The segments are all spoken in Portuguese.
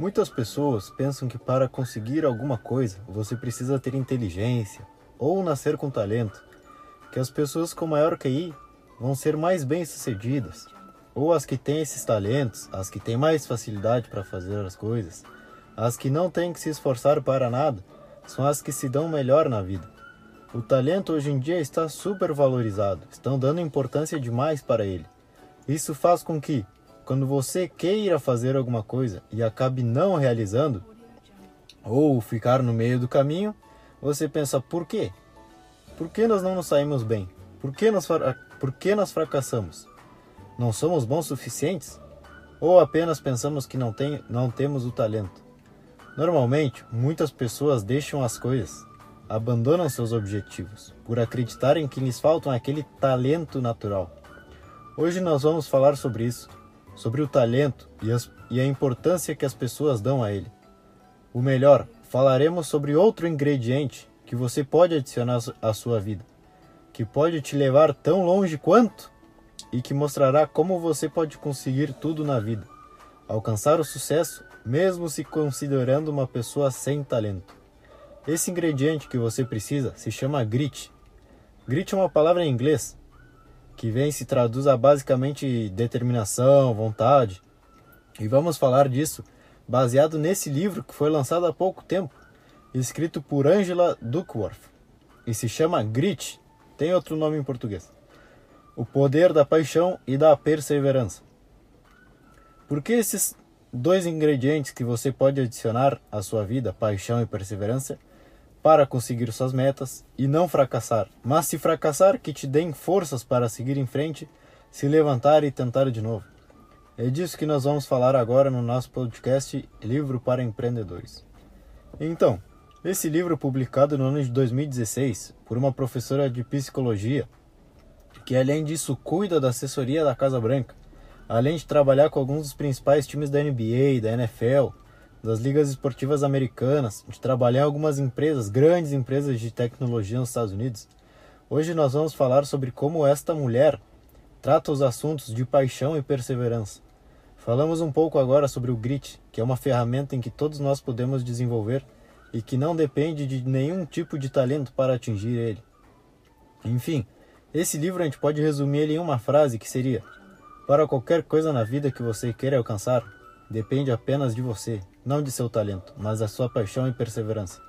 Muitas pessoas pensam que para conseguir alguma coisa você precisa ter inteligência ou nascer com talento, que as pessoas com maior QI vão ser mais bem-sucedidas, ou as que têm esses talentos, as que têm mais facilidade para fazer as coisas, as que não têm que se esforçar para nada, são as que se dão melhor na vida. O talento hoje em dia está super valorizado, estão dando importância demais para ele. Isso faz com que, quando você queira fazer alguma coisa e acabe não realizando, ou ficar no meio do caminho, você pensa: por quê? Por que nós não nos saímos bem? Por que nós, por que nós fracassamos? Não somos bons suficientes? Ou apenas pensamos que não, tem, não temos o talento? Normalmente, muitas pessoas deixam as coisas, abandonam seus objetivos, por acreditarem que lhes faltam aquele talento natural. Hoje nós vamos falar sobre isso, sobre o talento e, as, e a importância que as pessoas dão a ele. O melhor, falaremos sobre outro ingrediente que você pode adicionar à sua vida, que pode te levar tão longe quanto e que mostrará como você pode conseguir tudo na vida, alcançar o sucesso mesmo se considerando uma pessoa sem talento. Esse ingrediente que você precisa se chama grit. Grit é uma palavra em inglês que vem se traduz a basicamente determinação, vontade. E vamos falar disso baseado nesse livro que foi lançado há pouco tempo, escrito por Angela Duckworth, e se chama Grit, tem outro nome em português. O poder da paixão e da perseverança. Por que esses dois ingredientes que você pode adicionar à sua vida, paixão e perseverança, para conseguir suas metas e não fracassar. Mas se fracassar, que te deem forças para seguir em frente, se levantar e tentar de novo. É disso que nós vamos falar agora no nosso podcast Livro para Empreendedores. Então, esse livro publicado no ano de 2016 por uma professora de psicologia, que além disso cuida da assessoria da Casa Branca, além de trabalhar com alguns dos principais times da NBA, da NFL, das ligas esportivas americanas, de trabalhar em algumas empresas, grandes empresas de tecnologia nos Estados Unidos. Hoje nós vamos falar sobre como esta mulher trata os assuntos de paixão e perseverança. Falamos um pouco agora sobre o grit, que é uma ferramenta em que todos nós podemos desenvolver e que não depende de nenhum tipo de talento para atingir ele. Enfim, esse livro a gente pode resumir ele em uma frase que seria: para qualquer coisa na vida que você queira alcançar, depende apenas de você, não de seu talento, mas da sua paixão e perseverança.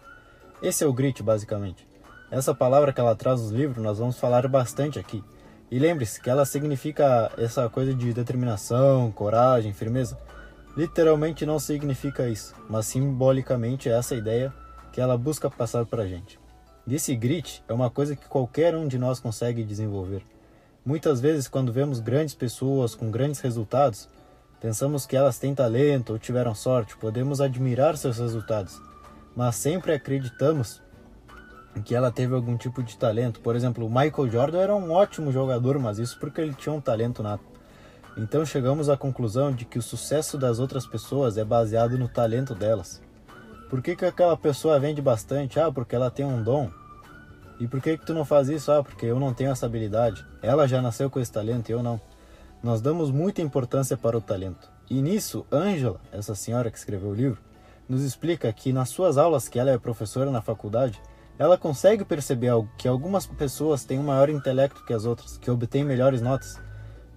Esse é o grit, basicamente. Essa palavra que ela traz nos livros nós vamos falar bastante aqui. E lembre-se que ela significa essa coisa de determinação, coragem, firmeza. Literalmente não significa isso, mas simbolicamente é essa ideia que ela busca passar para a gente. Esse grit é uma coisa que qualquer um de nós consegue desenvolver. Muitas vezes, quando vemos grandes pessoas com grandes resultados, pensamos que elas têm talento ou tiveram sorte, podemos admirar seus resultados, mas sempre acreditamos que ela teve algum tipo de talento. Por exemplo, o Michael Jordan era um ótimo jogador, mas isso porque ele tinha um talento nato. Então chegamos à conclusão de que o sucesso das outras pessoas é baseado no talento delas. Por que, que aquela pessoa vende bastante? Ah, porque ela tem um dom. E por que que tu não faz isso? Ah, porque eu não tenho essa habilidade. Ela já nasceu com esse talento e eu não. Nós damos muita importância para o talento. E nisso, Angela, essa senhora que escreveu o livro, nos explica que nas suas aulas, que ela é professora na faculdade, ela consegue perceber que algumas pessoas têm um maior intelecto que as outras, que obtêm melhores notas,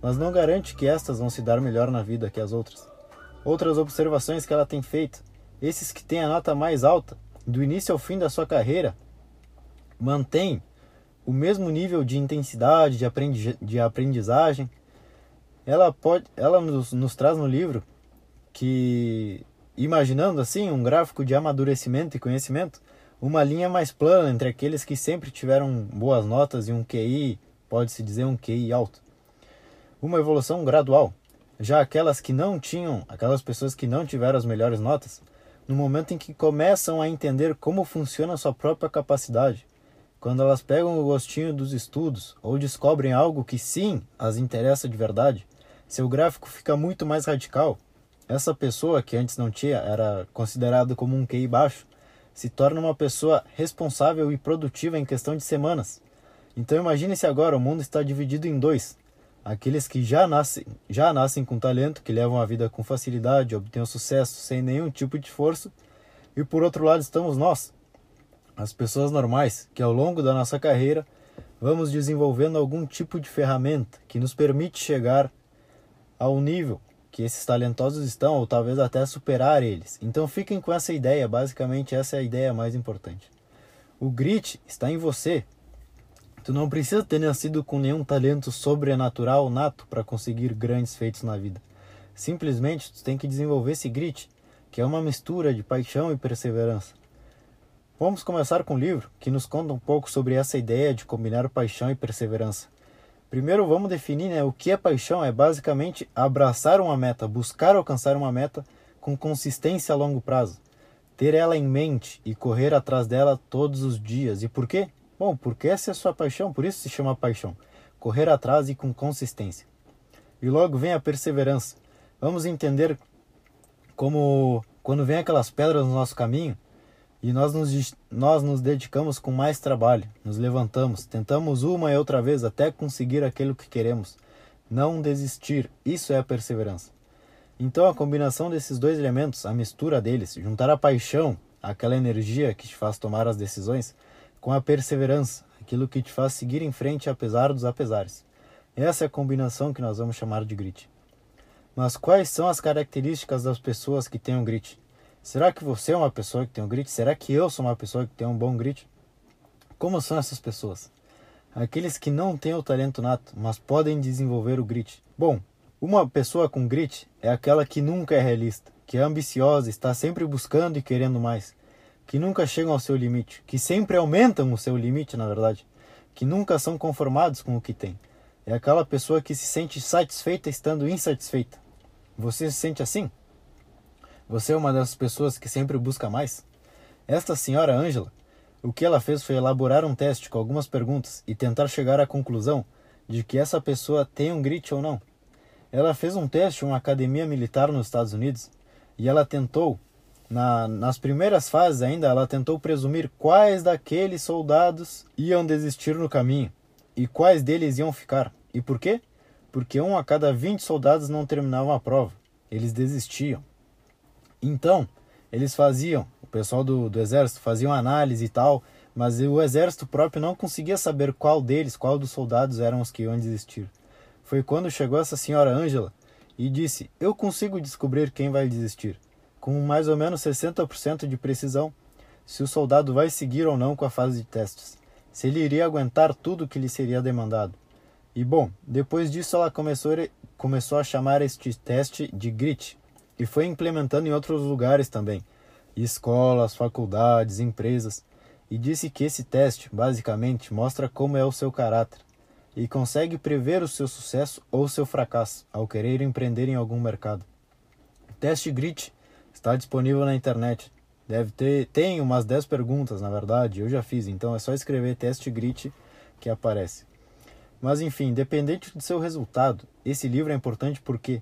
mas não garante que estas vão se dar melhor na vida que as outras. Outras observações que ela tem feito, esses que têm a nota mais alta, do início ao fim da sua carreira, mantém o mesmo nível de intensidade, de aprendizagem. Ela, pode, ela nos, nos traz no livro que, imaginando assim um gráfico de amadurecimento e conhecimento, uma linha mais plana entre aqueles que sempre tiveram boas notas e um QI, pode-se dizer um QI alto. Uma evolução gradual. Já aquelas que não tinham, aquelas pessoas que não tiveram as melhores notas, no momento em que começam a entender como funciona a sua própria capacidade, quando elas pegam o gostinho dos estudos ou descobrem algo que sim as interessa de verdade, seu gráfico fica muito mais radical. Essa pessoa que antes não tinha, era considerado como um QI baixo, se torna uma pessoa responsável e produtiva em questão de semanas. Então imagine se agora o mundo está dividido em dois. Aqueles que já nascem, já nascem com talento, que levam a vida com facilidade, obtêm sucesso sem nenhum tipo de esforço. E por outro lado estamos nós, as pessoas normais, que ao longo da nossa carreira vamos desenvolvendo algum tipo de ferramenta que nos permite chegar ao nível que esses talentosos estão, ou talvez até superar eles. Então fiquem com essa ideia, basicamente essa é a ideia mais importante. O grit está em você, Tu não precisa ter nascido com nenhum talento sobrenatural nato para conseguir grandes feitos na vida. Simplesmente tu tem que desenvolver esse grit, que é uma mistura de paixão e perseverança. Vamos começar com um livro que nos conta um pouco sobre essa ideia de combinar paixão e perseverança. Primeiro vamos definir né, o que é paixão. É basicamente abraçar uma meta, buscar alcançar uma meta com consistência a longo prazo. Ter ela em mente e correr atrás dela todos os dias. E por quê? Bom, porque essa é a sua paixão, por isso se chama paixão. Correr atrás e com consistência. E logo vem a perseverança. Vamos entender como quando vem aquelas pedras no nosso caminho e nós nos, nós nos dedicamos com mais trabalho, nos levantamos, tentamos uma e outra vez até conseguir aquilo que queremos. Não desistir, isso é a perseverança. Então a combinação desses dois elementos, a mistura deles, juntar a paixão, aquela energia que te faz tomar as decisões, com a perseverança, aquilo que te faz seguir em frente apesar dos apesares. Essa é a combinação que nós vamos chamar de grit. Mas quais são as características das pessoas que têm um grit? Será que você é uma pessoa que tem um grit? Será que eu sou uma pessoa que tem um bom grit? Como são essas pessoas? Aqueles que não têm o talento nato, mas podem desenvolver o grit. Bom, uma pessoa com grit é aquela que nunca é realista, que é ambiciosa, está sempre buscando e querendo mais que nunca chegam ao seu limite, que sempre aumentam o seu limite, na verdade, que nunca são conformados com o que tem. É aquela pessoa que se sente satisfeita estando insatisfeita. Você se sente assim? Você é uma das pessoas que sempre busca mais? Esta senhora Ângela, o que ela fez foi elaborar um teste com algumas perguntas e tentar chegar à conclusão de que essa pessoa tem um grit ou não. Ela fez um teste em uma academia militar nos Estados Unidos e ela tentou na, nas primeiras fases ainda, ela tentou presumir quais daqueles soldados iam desistir no caminho e quais deles iam ficar. E por quê? Porque um a cada 20 soldados não terminavam a prova. Eles desistiam. Então, eles faziam, o pessoal do, do exército faziam análise e tal, mas o exército próprio não conseguia saber qual deles, qual dos soldados eram os que iam desistir. Foi quando chegou essa senhora Ângela e disse: Eu consigo descobrir quem vai desistir com mais ou menos 60% de precisão se o soldado vai seguir ou não com a fase de testes, se ele iria aguentar tudo que lhe seria demandado. E bom, depois disso ela começou, começou a chamar este teste de GRIT e foi implementando em outros lugares também, escolas, faculdades, empresas, e disse que esse teste basicamente mostra como é o seu caráter e consegue prever o seu sucesso ou seu fracasso ao querer empreender em algum mercado. O teste GRIT Está disponível na internet. Deve ter, tem umas 10 perguntas, na verdade, eu já fiz, então é só escrever teste grit que aparece. Mas enfim, independente do seu resultado, esse livro é importante porque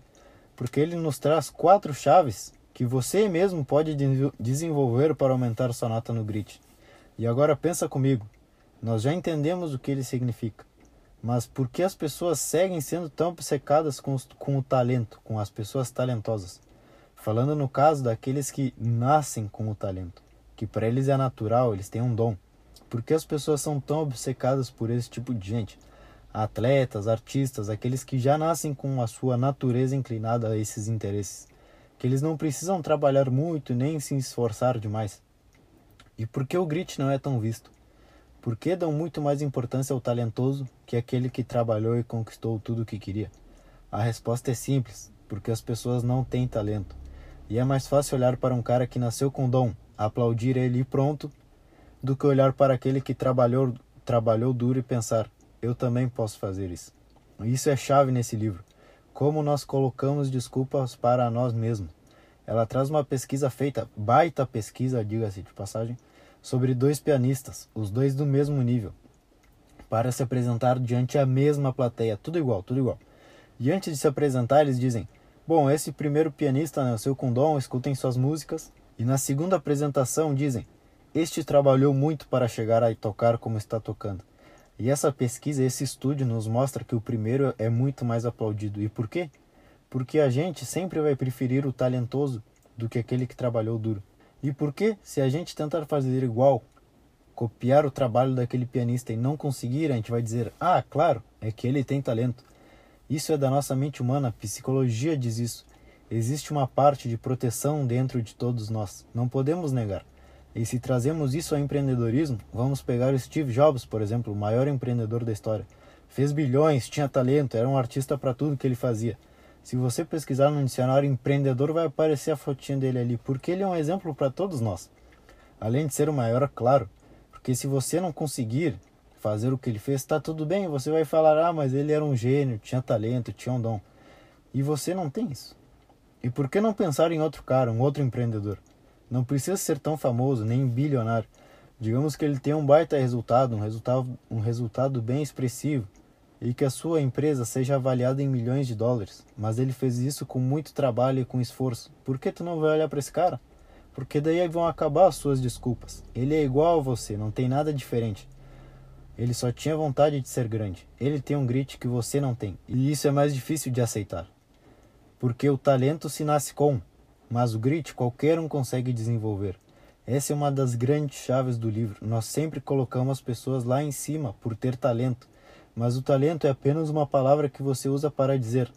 porque ele nos traz quatro chaves que você mesmo pode desenvolver para aumentar sua nota no grit. E agora pensa comigo. Nós já entendemos o que ele significa. Mas por que as pessoas seguem sendo tão obcecadas com, com o talento, com as pessoas talentosas? Falando no caso daqueles que nascem com o talento, que para eles é natural, eles têm um dom. Por que as pessoas são tão obcecadas por esse tipo de gente? Atletas, artistas, aqueles que já nascem com a sua natureza inclinada a esses interesses, que eles não precisam trabalhar muito nem se esforçar demais. E por que o grit não é tão visto? Por que dão muito mais importância ao talentoso que aquele que trabalhou e conquistou tudo o que queria? A resposta é simples: porque as pessoas não têm talento. E é mais fácil olhar para um cara que nasceu com dom, aplaudir ele e pronto, do que olhar para aquele que trabalhou, trabalhou duro e pensar: eu também posso fazer isso. Isso é chave nesse livro. Como nós colocamos desculpas para nós mesmos. Ela traz uma pesquisa feita, baita pesquisa, diga-se de passagem, sobre dois pianistas, os dois do mesmo nível, para se apresentar diante a mesma plateia, tudo igual, tudo igual. E antes de se apresentar, eles dizem: Bom, esse primeiro pianista nasceu com dom, escutem suas músicas. E na segunda apresentação dizem: Este trabalhou muito para chegar a tocar como está tocando. E essa pesquisa, esse estudo nos mostra que o primeiro é muito mais aplaudido. E por quê? Porque a gente sempre vai preferir o talentoso do que aquele que trabalhou duro. E por quê? Se a gente tentar fazer igual, copiar o trabalho daquele pianista e não conseguir, a gente vai dizer: "Ah, claro, é que ele tem talento". Isso é da nossa mente humana, a psicologia diz isso. Existe uma parte de proteção dentro de todos nós, não podemos negar. E se trazemos isso ao empreendedorismo, vamos pegar o Steve Jobs, por exemplo, o maior empreendedor da história. Fez bilhões, tinha talento, era um artista para tudo que ele fazia. Se você pesquisar no dicionário empreendedor, vai aparecer a fotinha dele ali, porque ele é um exemplo para todos nós. Além de ser o maior, claro, porque se você não conseguir fazer o que ele fez, está tudo bem, você vai falar: "Ah, mas ele era um gênio, tinha talento, tinha um dom". E você não tem isso. E por que não pensar em outro cara, um outro empreendedor? Não precisa ser tão famoso, nem bilionário. Digamos que ele tenha um baita resultado, um resultado, um resultado bem expressivo, e que a sua empresa seja avaliada em milhões de dólares. Mas ele fez isso com muito trabalho e com esforço. Por que tu não vai olhar para esse cara? Porque daí vão acabar as suas desculpas. Ele é igual a você, não tem nada diferente. Ele só tinha vontade de ser grande. Ele tem um grit que você não tem. E isso é mais difícil de aceitar. Porque o talento se nasce com, mas o grit qualquer um consegue desenvolver. Essa é uma das grandes chaves do livro. Nós sempre colocamos as pessoas lá em cima por ter talento, mas o talento é apenas uma palavra que você usa para dizer: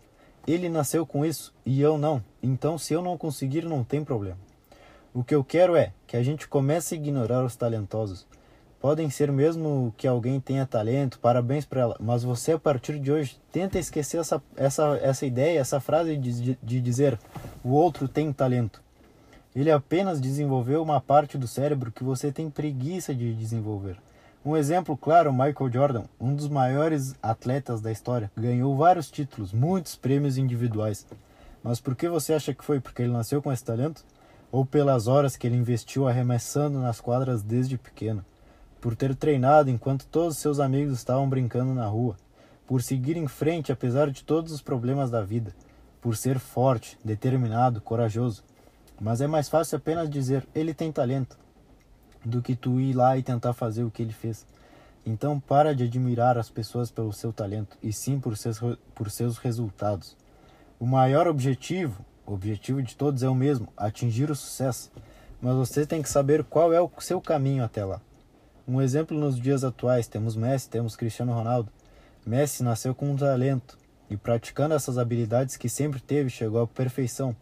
ele nasceu com isso e eu não. Então, se eu não conseguir, não tem problema. O que eu quero é que a gente comece a ignorar os talentosos. Podem ser mesmo que alguém tenha talento, parabéns para ela, mas você a partir de hoje tenta esquecer essa, essa, essa ideia, essa frase de, de dizer o outro tem talento. Ele apenas desenvolveu uma parte do cérebro que você tem preguiça de desenvolver. Um exemplo claro, Michael Jordan, um dos maiores atletas da história, ganhou vários títulos, muitos prêmios individuais. Mas por que você acha que foi? Porque ele nasceu com esse talento? Ou pelas horas que ele investiu arremessando nas quadras desde pequeno? Por ter treinado enquanto todos seus amigos estavam brincando na rua, por seguir em frente apesar de todos os problemas da vida, por ser forte, determinado, corajoso. Mas é mais fácil apenas dizer ele tem talento do que tu ir lá e tentar fazer o que ele fez. Então para de admirar as pessoas pelo seu talento e sim por seus, por seus resultados. O maior objetivo, o objetivo de todos é o mesmo, atingir o sucesso. Mas você tem que saber qual é o seu caminho até lá. Um exemplo nos dias atuais, temos Messi, temos Cristiano Ronaldo. Messi nasceu com um talento e praticando essas habilidades que sempre teve, chegou à perfeição.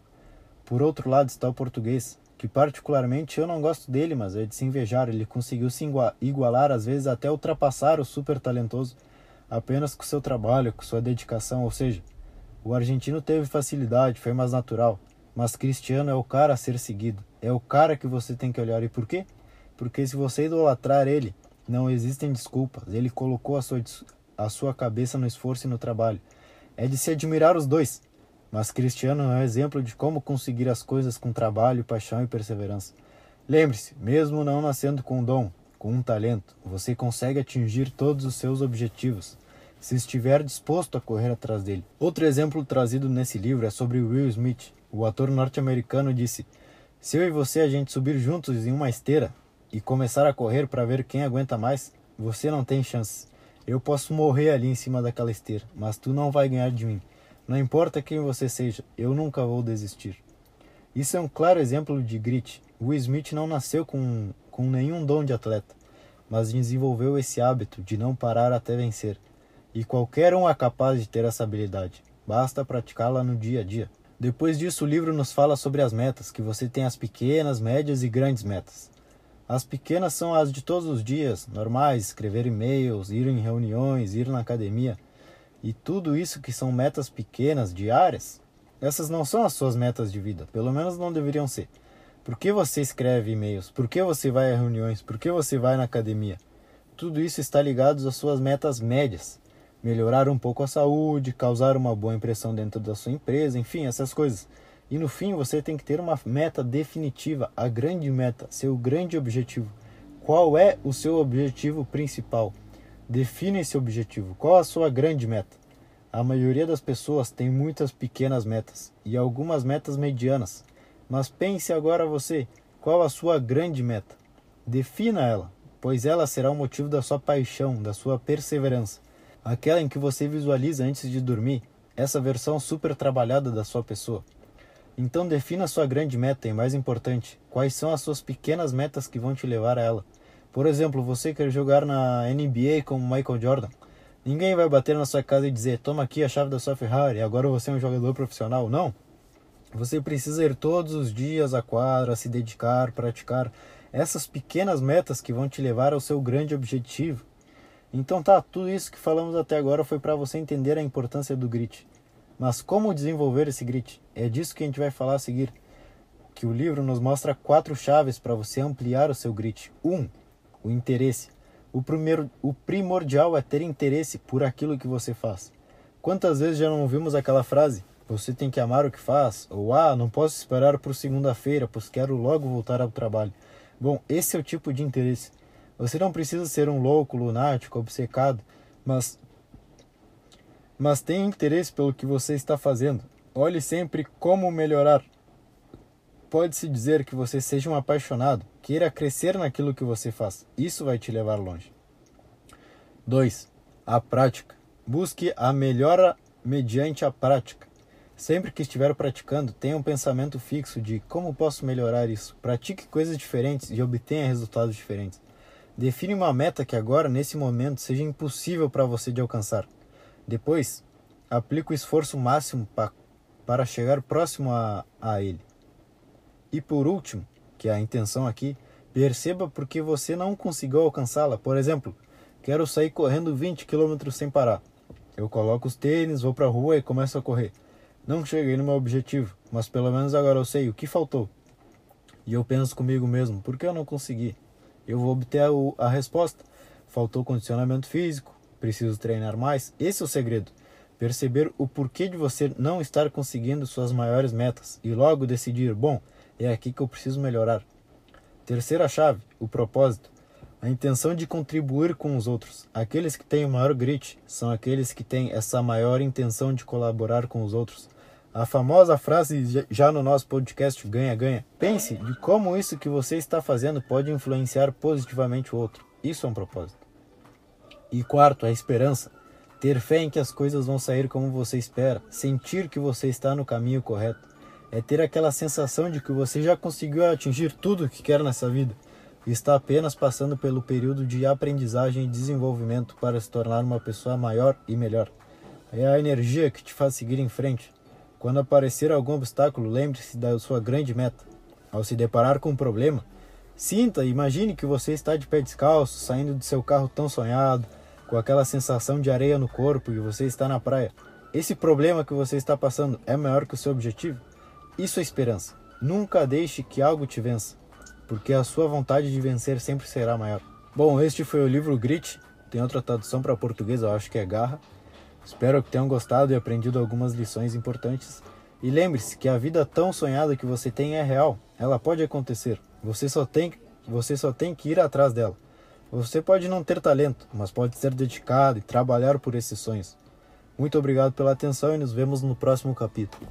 Por outro lado está o português, que particularmente eu não gosto dele, mas é de se invejar, ele conseguiu se igualar, às vezes até ultrapassar o super talentoso, apenas com seu trabalho, com sua dedicação, ou seja, o argentino teve facilidade, foi mais natural, mas Cristiano é o cara a ser seguido, é o cara que você tem que olhar. E por quê? Porque se você idolatrar ele, não existem desculpas. Ele colocou a sua, a sua cabeça no esforço e no trabalho. É de se admirar os dois. Mas Cristiano é um exemplo de como conseguir as coisas com trabalho, paixão e perseverança. Lembre-se, mesmo não nascendo com um dom, com um talento, você consegue atingir todos os seus objetivos, se estiver disposto a correr atrás dele. Outro exemplo trazido nesse livro é sobre Will Smith. O ator norte-americano disse: Se eu e você a gente subir juntos em uma esteira, e começar a correr para ver quem aguenta mais, você não tem chance. Eu posso morrer ali em cima daquela esteira, mas tu não vai ganhar de mim. Não importa quem você seja, eu nunca vou desistir. Isso é um claro exemplo de grit. Will Smith não nasceu com, com nenhum dom de atleta, mas desenvolveu esse hábito de não parar até vencer. E qualquer um é capaz de ter essa habilidade, basta praticá-la no dia a dia. Depois disso, o livro nos fala sobre as metas, que você tem as pequenas, médias e grandes metas. As pequenas são as de todos os dias, normais, escrever e-mails, ir em reuniões, ir na academia. E tudo isso que são metas pequenas, diárias, essas não são as suas metas de vida, pelo menos não deveriam ser. Por que você escreve e-mails? Por que você vai a reuniões? Por que você vai na academia? Tudo isso está ligado às suas metas médias. Melhorar um pouco a saúde, causar uma boa impressão dentro da sua empresa, enfim, essas coisas. E no fim você tem que ter uma meta definitiva, a grande meta, seu grande objetivo. Qual é o seu objetivo principal? Define esse objetivo. Qual a sua grande meta? A maioria das pessoas tem muitas pequenas metas e algumas metas medianas. Mas pense agora você, qual a sua grande meta? Defina ela. pois ela será o motivo da sua paixão, da sua perseverança. Aquela em que você visualiza antes de dormir, essa versão super trabalhada da sua pessoa. Então defina sua grande meta e, mais importante, quais são as suas pequenas metas que vão te levar a ela. Por exemplo, você quer jogar na NBA como Michael Jordan. Ninguém vai bater na sua casa e dizer: toma aqui a chave da sua Ferrari, agora você é um jogador profissional. Não. Você precisa ir todos os dias à quadra, se dedicar, praticar essas pequenas metas que vão te levar ao seu grande objetivo. Então tá, tudo isso que falamos até agora foi para você entender a importância do grit. Mas como desenvolver esse grit? É disso que a gente vai falar a seguir. Que o livro nos mostra quatro chaves para você ampliar o seu grit. Um, o interesse. O, primeiro, o primordial é ter interesse por aquilo que você faz. Quantas vezes já não ouvimos aquela frase? Você tem que amar o que faz? Ou ah, não posso esperar por segunda-feira, pois quero logo voltar ao trabalho. Bom, esse é o tipo de interesse. Você não precisa ser um louco, lunático, obcecado, mas mas tenha interesse pelo que você está fazendo. Olhe sempre como melhorar. Pode-se dizer que você seja um apaixonado, queira crescer naquilo que você faz. Isso vai te levar longe. 2. A prática. Busque a melhora mediante a prática. Sempre que estiver praticando, tenha um pensamento fixo de como posso melhorar isso. Pratique coisas diferentes e obtenha resultados diferentes. Define uma meta que agora, nesse momento, seja impossível para você de alcançar. Depois, aplique o esforço máximo pa, para chegar próximo a, a ele. E por último, que é a intenção aqui, perceba por que você não conseguiu alcançá-la. Por exemplo, quero sair correndo 20 km sem parar. Eu coloco os tênis, vou para a rua e começo a correr. Não cheguei no meu objetivo, mas pelo menos agora eu sei o que faltou. E eu penso comigo mesmo, por que eu não consegui? Eu vou obter a, a resposta. Faltou condicionamento físico, preciso treinar mais. Esse é o segredo. Perceber o porquê de você não estar conseguindo suas maiores metas e logo decidir, bom, é aqui que eu preciso melhorar. Terceira chave, o propósito. A intenção de contribuir com os outros. Aqueles que têm o maior grit são aqueles que têm essa maior intenção de colaborar com os outros. A famosa frase já no nosso podcast ganha-ganha. Pense de como isso que você está fazendo pode influenciar positivamente o outro. Isso é um propósito. E quarto, a esperança. Ter fé em que as coisas vão sair como você espera, sentir que você está no caminho correto. É ter aquela sensação de que você já conseguiu atingir tudo o que quer nessa vida e está apenas passando pelo período de aprendizagem e desenvolvimento para se tornar uma pessoa maior e melhor. É a energia que te faz seguir em frente. Quando aparecer algum obstáculo, lembre-se da sua grande meta. Ao se deparar com um problema, sinta e imagine que você está de pé descalço, saindo de seu carro tão sonhado, com aquela sensação de areia no corpo e você está na praia. Esse problema que você está passando é maior que o seu objetivo? Isso é esperança. Nunca deixe que algo te vença, porque a sua vontade de vencer sempre será maior. Bom, este foi o livro Grit. Tem outra tradução para português, eu acho que é Garra. Espero que tenham gostado e aprendido algumas lições importantes. E lembre-se que a vida tão sonhada que você tem é real. Ela pode acontecer. Você só tem, você só tem que ir atrás dela. Você pode não ter talento, mas pode ser dedicado e trabalhar por esses sonhos. Muito obrigado pela atenção e nos vemos no próximo capítulo.